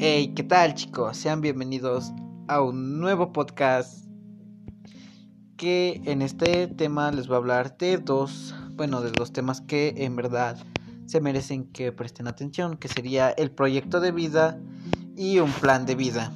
Hey, ¿qué tal chicos? Sean bienvenidos a un nuevo podcast que en este tema les voy a hablar de dos, bueno, de dos temas que en verdad se merecen que presten atención, que sería el proyecto de vida y un plan de vida.